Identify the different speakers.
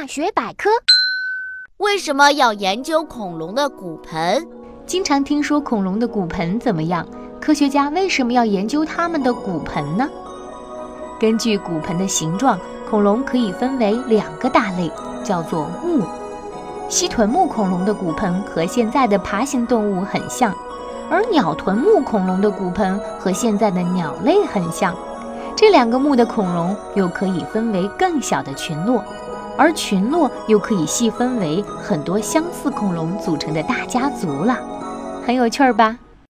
Speaker 1: 大学百科：
Speaker 2: 为什么要研究恐龙的骨盆？
Speaker 3: 经常听说恐龙的骨盆怎么样？科学家为什么要研究它们的骨盆呢？根据骨盆的形状，恐龙可以分为两个大类，叫做目。蜥臀目恐龙的骨盆和现在的爬行动物很像，而鸟臀目恐龙的骨盆和现在的鸟类很像。这两个目的恐龙又可以分为更小的群落，而群落又可以细分为很多相似恐龙组成的大家族了，很有趣儿吧？